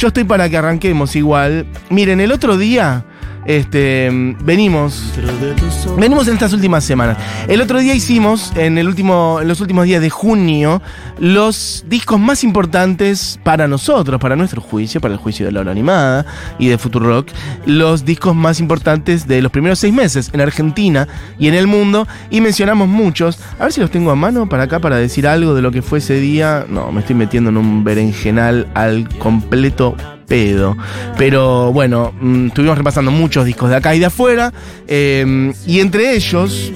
yo estoy para que arranquemos igual. Miren, el otro día este, venimos, venimos en estas últimas semanas. El otro día hicimos, en, el último, en los últimos días de junio, los discos más importantes para nosotros, para nuestro juicio, para el juicio de la hora animada y de Rock los discos más importantes de los primeros seis meses en Argentina y en el mundo. Y mencionamos muchos. A ver si los tengo a mano para acá para decir algo de lo que fue ese día. No, me estoy metiendo en un berenjenal al completo pedo. Pero bueno, mm, estuvimos repasando muchos discos de acá y de afuera. Eh, y entre ellos.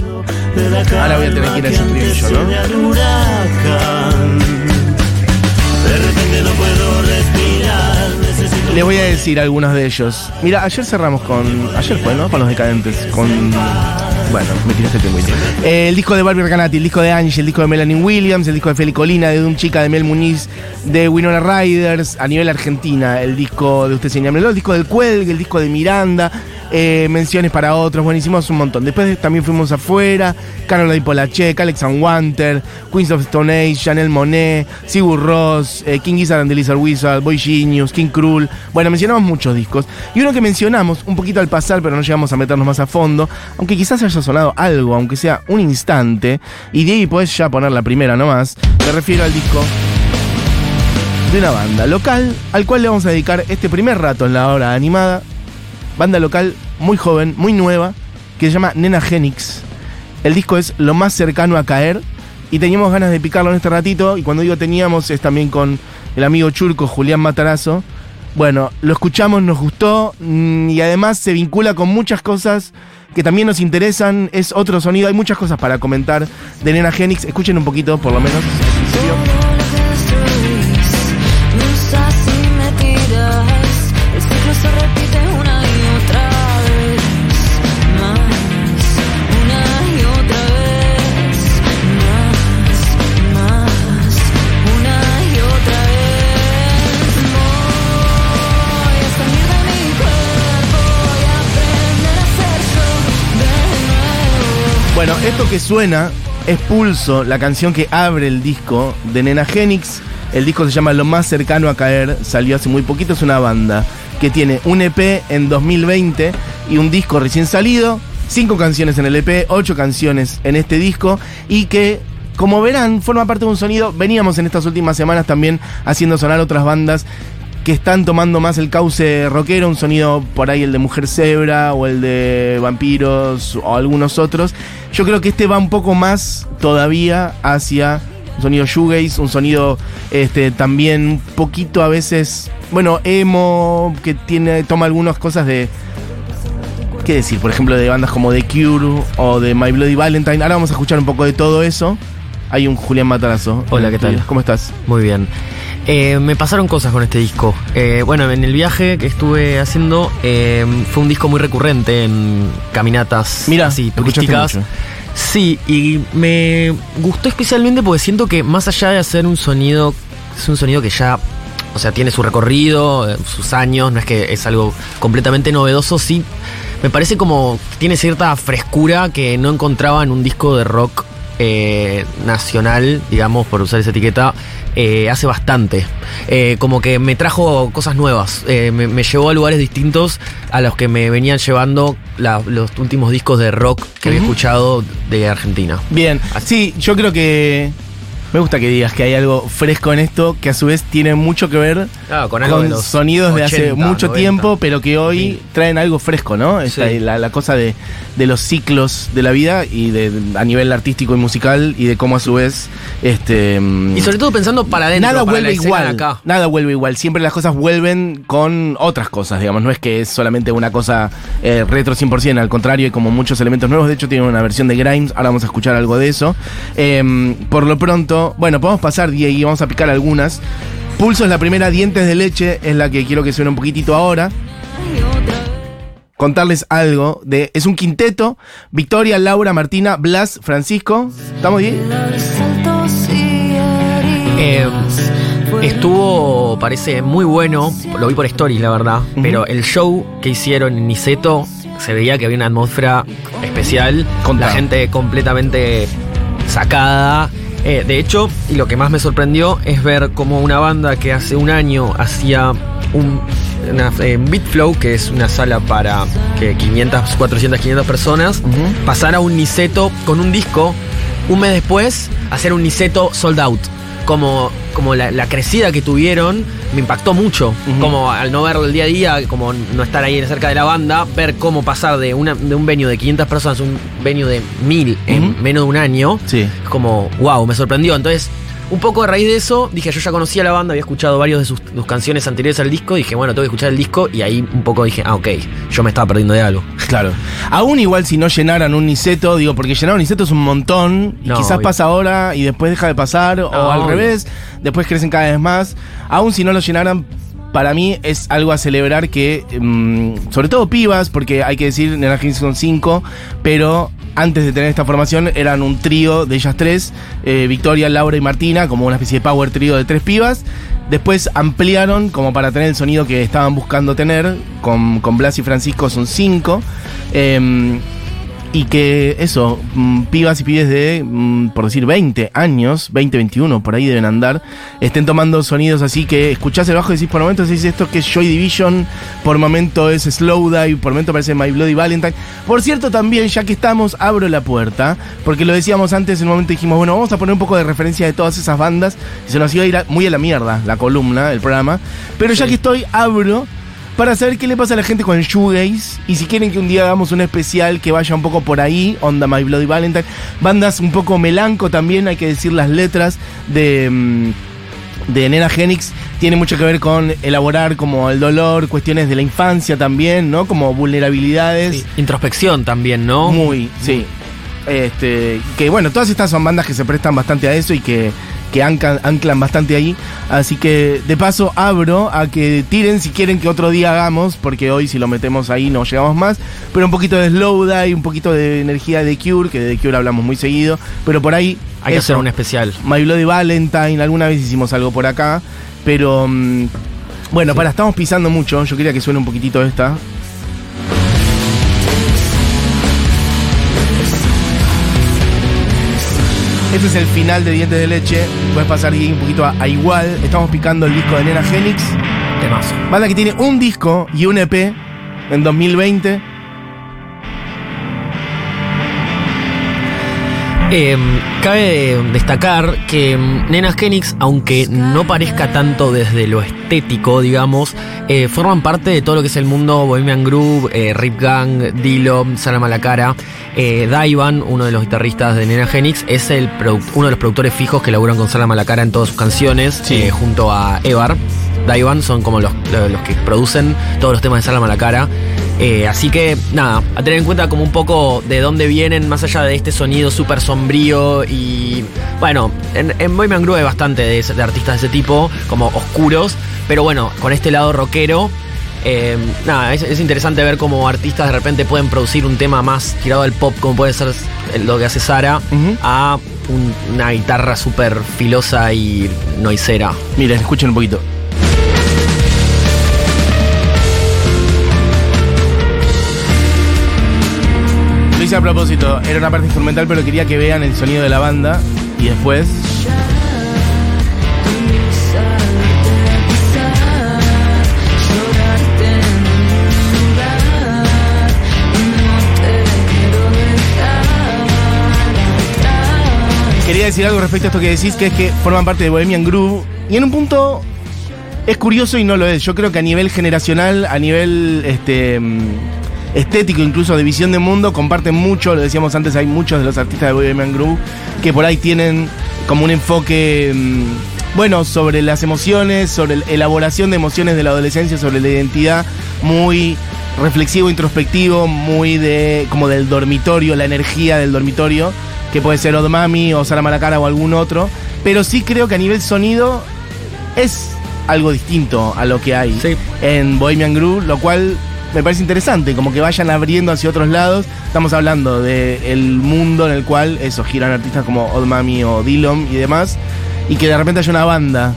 Ahora voy a tener que ir a ese estribillo, ¿no? Le voy a decir algunos de ellos. Mira, ayer cerramos con. Ayer fue, ¿no? Con los decadentes. Con. Bueno, me tiraste el pingüino. Eh, el disco de Barbie Recanati, el disco de Angie, el disco de Melanie Williams, el disco de Feli Colina, de un chica de Mel Muniz, de Winona Riders, a nivel Argentina, el disco de Usted Señámelo, el disco del Cuelgue, el disco de Miranda, eh, menciones para otros, buenísimos, un montón. Después también fuimos afuera, Carola Di Polachek, Alex Wanter, Queens of Stone Age, Chanel Monet, Sigur Ross, eh, King Gizzard and the Lizard Wizard, Boy Genius, King Cruel. Bueno, mencionamos muchos discos. Y uno que mencionamos un poquito al pasar, pero no llegamos a meternos más a fondo, aunque quizás haya sonado algo, aunque sea un instante, y de ahí podés ya poner la primera nomás, me refiero al disco de una banda local al cual le vamos a dedicar este primer rato en la hora animada. Banda local muy joven, muy nueva, que se llama Nena Genix. El disco es lo más cercano a caer y teníamos ganas de picarlo en este ratito y cuando digo teníamos es también con el amigo churco Julián Matarazo. Bueno, lo escuchamos, nos gustó mm, y además se vincula con muchas cosas que también nos interesan. Es otro sonido, hay muchas cosas para comentar de Nena Genix. Escuchen un poquito, por lo menos. Que suena es Pulso, la canción que abre el disco de Nena Genix. El disco se llama Lo más cercano a caer, salió hace muy poquito, es una banda que tiene un EP en 2020 y un disco recién salido, cinco canciones en el EP, ocho canciones en este disco y que como verán, forma parte de un sonido. Veníamos en estas últimas semanas también haciendo sonar otras bandas que están tomando más el cauce rockero, un sonido por ahí el de Mujer Zebra o el de Vampiros o algunos otros. Yo creo que este va un poco más todavía hacia un sonido shoegaze, un sonido este, también un poquito a veces, bueno, emo, que tiene, toma algunas cosas de, ¿qué decir? Por ejemplo, de bandas como The Cure o de My Bloody Valentine. Ahora vamos a escuchar un poco de todo eso. Hay un Julián Matarazo. Hola, ¿qué tal? ¿Cómo estás? Muy bien. Eh, me pasaron cosas con este disco. Eh, bueno, en el viaje que estuve haciendo eh, fue un disco muy recurrente en caminatas Mira, así, turísticas. Sí, y me gustó especialmente porque siento que más allá de hacer un sonido, es un sonido que ya, o sea, tiene su recorrido, sus años, no es que es algo completamente novedoso, sí. Me parece como tiene cierta frescura que no encontraba en un disco de rock nacional, digamos, por usar esa etiqueta, eh, hace bastante. Eh, como que me trajo cosas nuevas, eh, me, llevó a lugares distintos a los que me venían llevando los últimos discos de rock que había escuchado de Argentina. Bien, sí, yo creo que me gusta que digas que hay algo fresco en esto, que a su vez tiene mucho que ver con, sonidos de hace mucho tiempo, pero que hoy traen algo fresco, ¿no? la, cosa de, los ciclos de la vida y de a nivel artístico y musical y de cómo a su vez este y sobre todo pensando para adentro nada vuelve igual nada vuelve igual. Siempre las cosas vuelven con otras cosas digamos. No es que es solamente una cosa eh, retro 100% al contrario hay como muchos elementos nuevos. De hecho tiene una versión de Grimes. Ahora vamos a escuchar algo de eso. Em, por lo pronto bueno, podemos pasar y vamos a picar algunas. Pulso es la primera, Dientes de Leche es la que quiero que suene un poquitito ahora. Contarles algo de. Es un quinteto. Victoria, Laura, Martina, Blas, Francisco. ¿Estamos bien? Eh, estuvo, parece muy bueno. Lo vi por stories, la verdad. Pero el show que hicieron en Niceto se veía que había una atmósfera especial. Con la gente completamente sacada. Eh, de hecho, y lo que más me sorprendió es ver como una banda que hace un año hacía un, una, eh, Bitflow, que es una sala para que 500, 400, 500 personas, Ujú. pasar a un Niceto con un disco, un mes después, hacer un Niceto sold out. Como, como la, la crecida que tuvieron me impactó mucho. Como al no verlo el día a día, como no estar ahí cerca de la banda, ver cómo pasar de, una, de un venue de 500 personas a un venue de 1000 en menos de un año Sí. como, wow, me sorprendió. Entonces, un poco a raíz de eso, dije, yo ya conocía la banda, había escuchado varios de sus, sus canciones anteriores al disco, dije, bueno, tengo que escuchar el disco, y ahí un poco dije, ah, ok, yo me estaba perdiendo de algo. Claro. Aún igual si no llenaran un Niceto, digo, porque llenar un Niceto es un montón y No, quizás obvio. pasa ahora y después deja de pasar, o al obvio. revés, después crecen cada vez más. Aún si no lo llenaran, para mí es algo a celebrar que, mm, sobre todo pibas, porque hay que decir, Nena son cinco, pero antes de tener esta formación eran un trío de ellas tres, eh, Victoria, Laura y Martina, como una especie de power trío de tres pibas. Después ampliaron como para tener el sonido que estaban buscando tener, con, con Blas y Francisco son cinco. Em, y que eso, mm, pibas y pibes de, mm, por decir, 20 años, 20, 21, por ahí deben andar, estén tomando sonidos así que escuchás el bajo y decís, por momentos decís esto que es Joy Division, por momento es Slowdive, por momento parece My Bloody Valentine. Por cierto, también, ya que estamos, abro la puerta, porque lo decíamos antes, en un momento dijimos, bueno, vamos a poner un poco de referencia de todas esas bandas, y se nos iba a ir a- muy a la mierda la columna, el programa, pero ya Sí. que estoy, abro para saber qué le pasa a la gente con el shoegaze y si quieren que un día hagamos un especial que vaya un poco por ahí, onda My Bloody Valentine, bandas un poco melanco también, hay que decir las letras de mm, de Nena Genix tiene mucho que ver con elaborar como el dolor, cuestiones de la infancia también, ¿no? Como vulnerabilidades. Sí, Introspección también, ¿no? Muy, sí. Este, que bueno, todas estas son bandas que se prestan bastante a eso y que, que anclan, anclan bastante ahí. Así que de paso abro a que tiren si quieren que otro día hagamos, porque hoy si lo metemos ahí no llegamos más. Pero un poquito de Slowdive, un poquito de energía de Cure, que de Cure hablamos muy seguido. Pero por ahí. Hay que eso. hacer un especial. My Bloody Valentine, alguna vez hicimos algo por acá. Pero mm, bueno, para, estamos pisando mucho. Yo quería que suene un poquitito esta. Este es el final de Dientes de Leche. Puedes pasar un poquito a, a igual. Estamos picando el disco de Nena Genix. Temazo. Banda que tiene un disco y un EP en 2020. Eh, cabe destacar que em, Nena Genix, aunque no parezca tanto desde lo estético, digamos, eh, forman parte de todo lo que es el mundo Bohemian Groove, eh, Rip Gang, Dilo, Sara Malacara. Eh, Daivan, uno de los guitarristas de Nena Genix, es el uno de los productores fijos que laburan con Sara Malacara en todas sus canciones, Sí. junto a Evar. Daivan son como los, los que producen todos los temas de Sara Malacara. Eh, así que, nada, a tener en cuenta como un poco de dónde vienen, más allá de este sonido súper sombrío y. Bueno, en, en Bohemian Groove hay bastante de, artistas de ese tipo, como oscuros, pero bueno, con este lado rockero. eh, nada, es, es interesante ver cómo artistas de repente pueden producir un tema más tirado al pop, como puede ser lo que hace Sara, a un- una guitarra súper filosa y noisera. Miren, escuchen un poquito. A propósito, era una parte instrumental, pero quería que vean el sonido de la banda y después. Quería decir algo respecto a esto que decís, que es que forman parte de Bohemian Groove. Y en un punto es curioso y no lo es. Yo creo que a nivel generacional, a nivel este, estético, incluso de visión de mundo, comparten mucho. Lo decíamos antes, hay muchos de los artistas de Bohemian Groove que por ahí tienen como un enfoque, mm, bueno, sobre las emociones, sobre la elaboración de emociones de la adolescencia, sobre la identidad, muy reflexivo, introspectivo, muy de como del dormitorio, la energía del dormitorio, que puede ser Odd Mami o Sara Malacara o algún otro. Pero sí creo que a nivel sonido es algo distinto a lo que hay Sí. en Bohemian Groove, lo cual me parece interesante, como que vayan abriendo hacia otros lados. Estamos hablando del mundo en el cual eso giran artistas como Old Mami o Dillon y demás, y que de repente haya una banda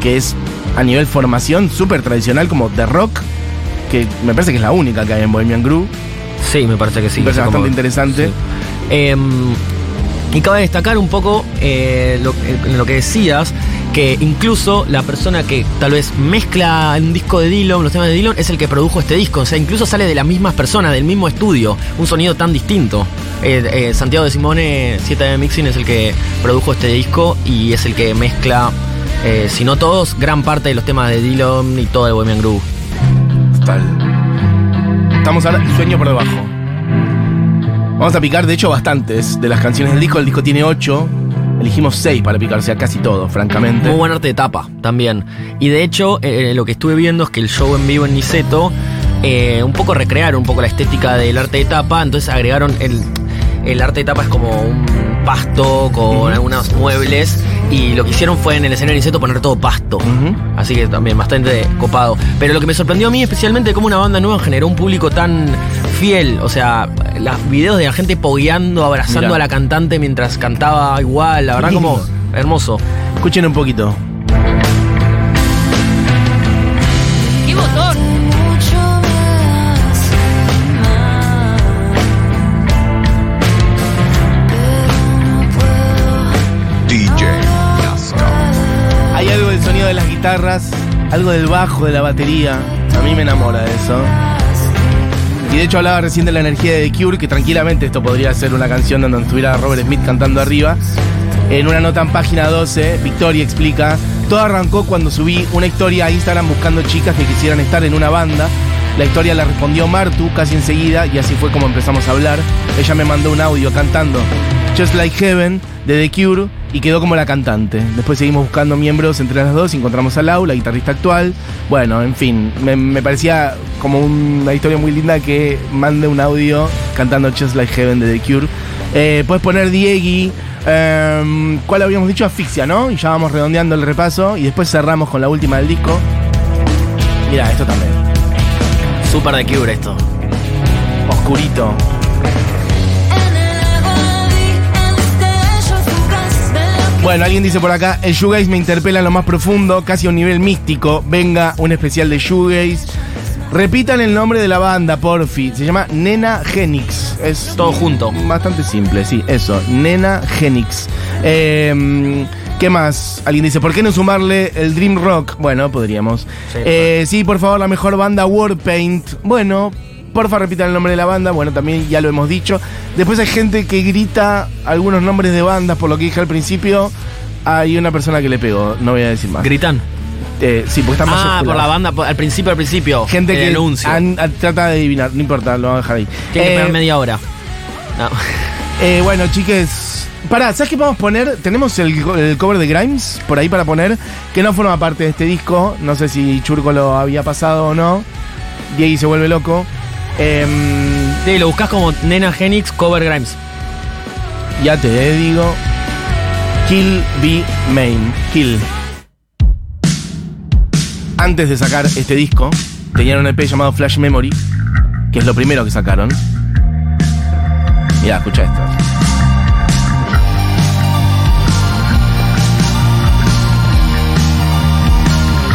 que es a nivel formación súper tradicional como The Rock, que me parece que es la única que hay en Bohemian Groove. Sí, me parece que sí. me parece bastante como- interesante. Sí. Em, y cabe destacar un poco eh, lo que decías, que incluso la persona que tal vez mezcla un disco de Dylan, los temas de Dylan, es el que produjo este disco. O sea, incluso sale de las mismas personas, del mismo estudio, un sonido tan distinto. Eh, eh, Santiago de Simone, 7 Mixing, es el que produjo este disco y es el que mezcla, eh, si no todos, gran parte de los temas de Dylan y todo el Bohemian Groove. Estamos ahora sueño por debajo. Vamos a picar, de hecho, bastantes de las canciones del disco. El disco tiene ocho. Elegimos seis para picar, o sea, casi todo, francamente. Muy buen arte de tapa también. Y de hecho, eh, lo que estuve viendo es que el show en vivo en Niceto, eh, un poco recrearon un poco la estética del arte de tapa, entonces agregaron el, el arte de tapa es como un pasto con algunos muebles y lo que hicieron fue en el escenario Niceto poner todo pasto. Así que también bastante copado. Pero lo que me sorprendió a mí especialmente cómo una banda nueva generó un público tan fiel. O sea, los videos de la gente pogueando, abrazando Mirá. a la cantante mientras cantaba igual. La verdad como hermoso. Escuchen un poquito. Guitarras, algo del bajo, de la batería. A mí me enamora de eso. Y de hecho hablaba recién de la energía de The Cure, que tranquilamente esto podría ser una canción donde estuviera Robert Smith cantando arriba. En una nota en página 12, Victoria explica, todo arrancó cuando subí una historia a Instagram buscando chicas que quisieran estar en una banda. La historia la respondió Martu casi enseguida y así fue como empezamos a hablar. Ella me mandó un audio cantando Just Like Heaven de The Cure y quedó como la cantante. Después seguimos buscando miembros entre las dos y encontramos a Lau, la guitarrista actual. Bueno, en fin, me, me parecía como una historia muy linda que mande un audio cantando Just Like Heaven de The Cure. Eh, puedes poner Diegui. em, ¿Cuál habíamos dicho? Asfixia, ¿no? Y ya vamos redondeando el repaso y después cerramos con la última del disco. Mira, esto también. Súper de Cure esto. Oscurito. Bueno, alguien dice por acá, el shoegaze me interpela en lo más profundo, casi a un nivel místico. Venga, un especial de shoegaze. Repitan el nombre de la banda, porfi. Se llama Nena Genix. Es Todo junto. Bastante simple, sí, eso. Nena Genix. Eh, ¿Qué más? Alguien dice, ¿por qué no sumarle el Dream Rock? Bueno, podríamos. Sí, Eh, sí, por favor, la mejor banda Warpaint. Bueno, porfa, repitan el nombre de la banda. Bueno, también ya lo hemos dicho. Después hay gente que grita algunos nombres de bandas, por lo que dije al principio. Hay una persona que le pegó, no voy a decir más. Gritan. Eh, sí, porque está Ah, mayúscula. por la banda, por- al principio, al principio. Gente que an- an- trata de adivinar, no importa, lo vamos a dejar ahí. Tiene que Eh, pegar media hora. No. Eh, bueno, chiques. Pará, ¿sabes qué podemos poner? Tenemos el, el cover de Grimes por ahí para poner, que no forma parte de este disco. No sé si Churco lo había pasado o no. Diego se vuelve loco. Sí, lo buscas como Nena Genix Cover Grimes. ya te digo. Kill Be Main. Kill. Antes de sacar este disco, tenían un EP llamado Flash Memory, que es lo primero que sacaron. Mira, escucha esto.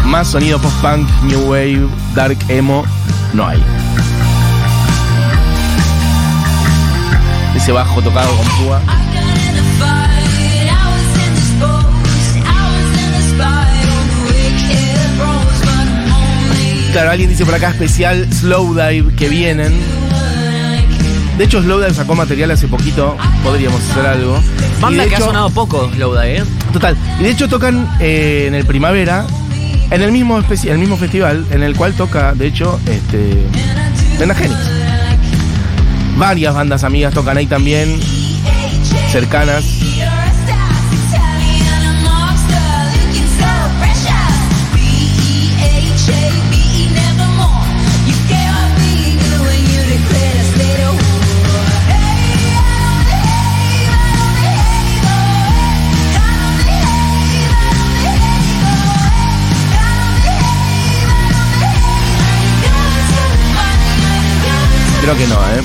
Más sonido post-punk, new wave, dark emo, no hay. Rose, but I'm only Claro, alguien dice por acá especial Slowdive que vienen. De hecho, Slowdive sacó material hace poquito. Podríamos hacer algo. Banda que ha sonado poco, Lowda, ¿eh? Total. Y de hecho tocan eh, en el primavera, en el mismo el mismo festival, en el cual toca, de hecho, este. Nena Genix. Varias bandas amigas tocan ahí también, cercanas.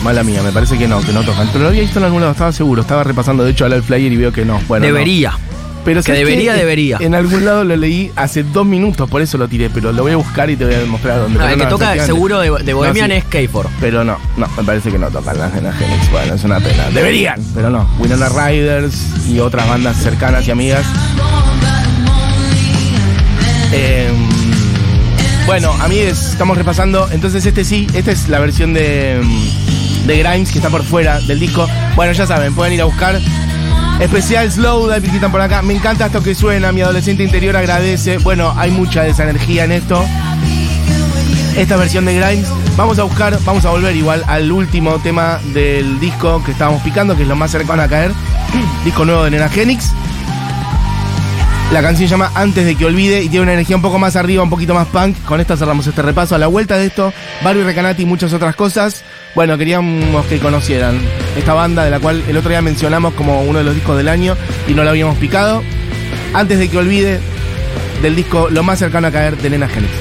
Mala mía, me parece que no, que no tocan. Pero lo había visto en algún lado, estaba seguro. Estaba repasando, de hecho, el flyer y veo que no. Bueno, no. Debería. Pero Que ¿sabes debería, qué? debería. En algún lado lo leí hace dos minutos, por eso lo tiré, pero lo voy a buscar y te voy a demostrar dónde. Ah, Pero el que no, toca seguro de, de Bohemian No, sí. es K4. Pero no, no, me parece que no tocan las Genix. Bueno, es una pena. Deberían, pero no. Winona Riders y otras bandas cercanas y amigas. Eh, bueno, amigues, estamos repasando. Entonces, este sí, esta es la versión de, de Grimes que está por fuera del disco. Bueno, ya saben, pueden ir a buscar. Especial Slow, de quitan por acá. Me encanta esto que suena, mi adolescente interior agradece. Bueno, hay mucha de esa energía en esto. Esta versión de Grimes. Vamos a buscar, vamos a volver igual al último tema del disco que estábamos picando, que es lo más cercano a caer. disco nuevo de Nena Genix. La canción se llama Antes de que olvide y tiene una energía un poco más arriba, un poquito más punk. Con esta cerramos este repaso. A la vuelta de esto, Barbie Recanati y muchas otras cosas. Bueno, queríamos que conocieran esta banda de la cual el otro día mencionamos como uno de los discos del año y no la habíamos picado. Antes de que olvide del disco Lo más cercano a caer de Nena Genix.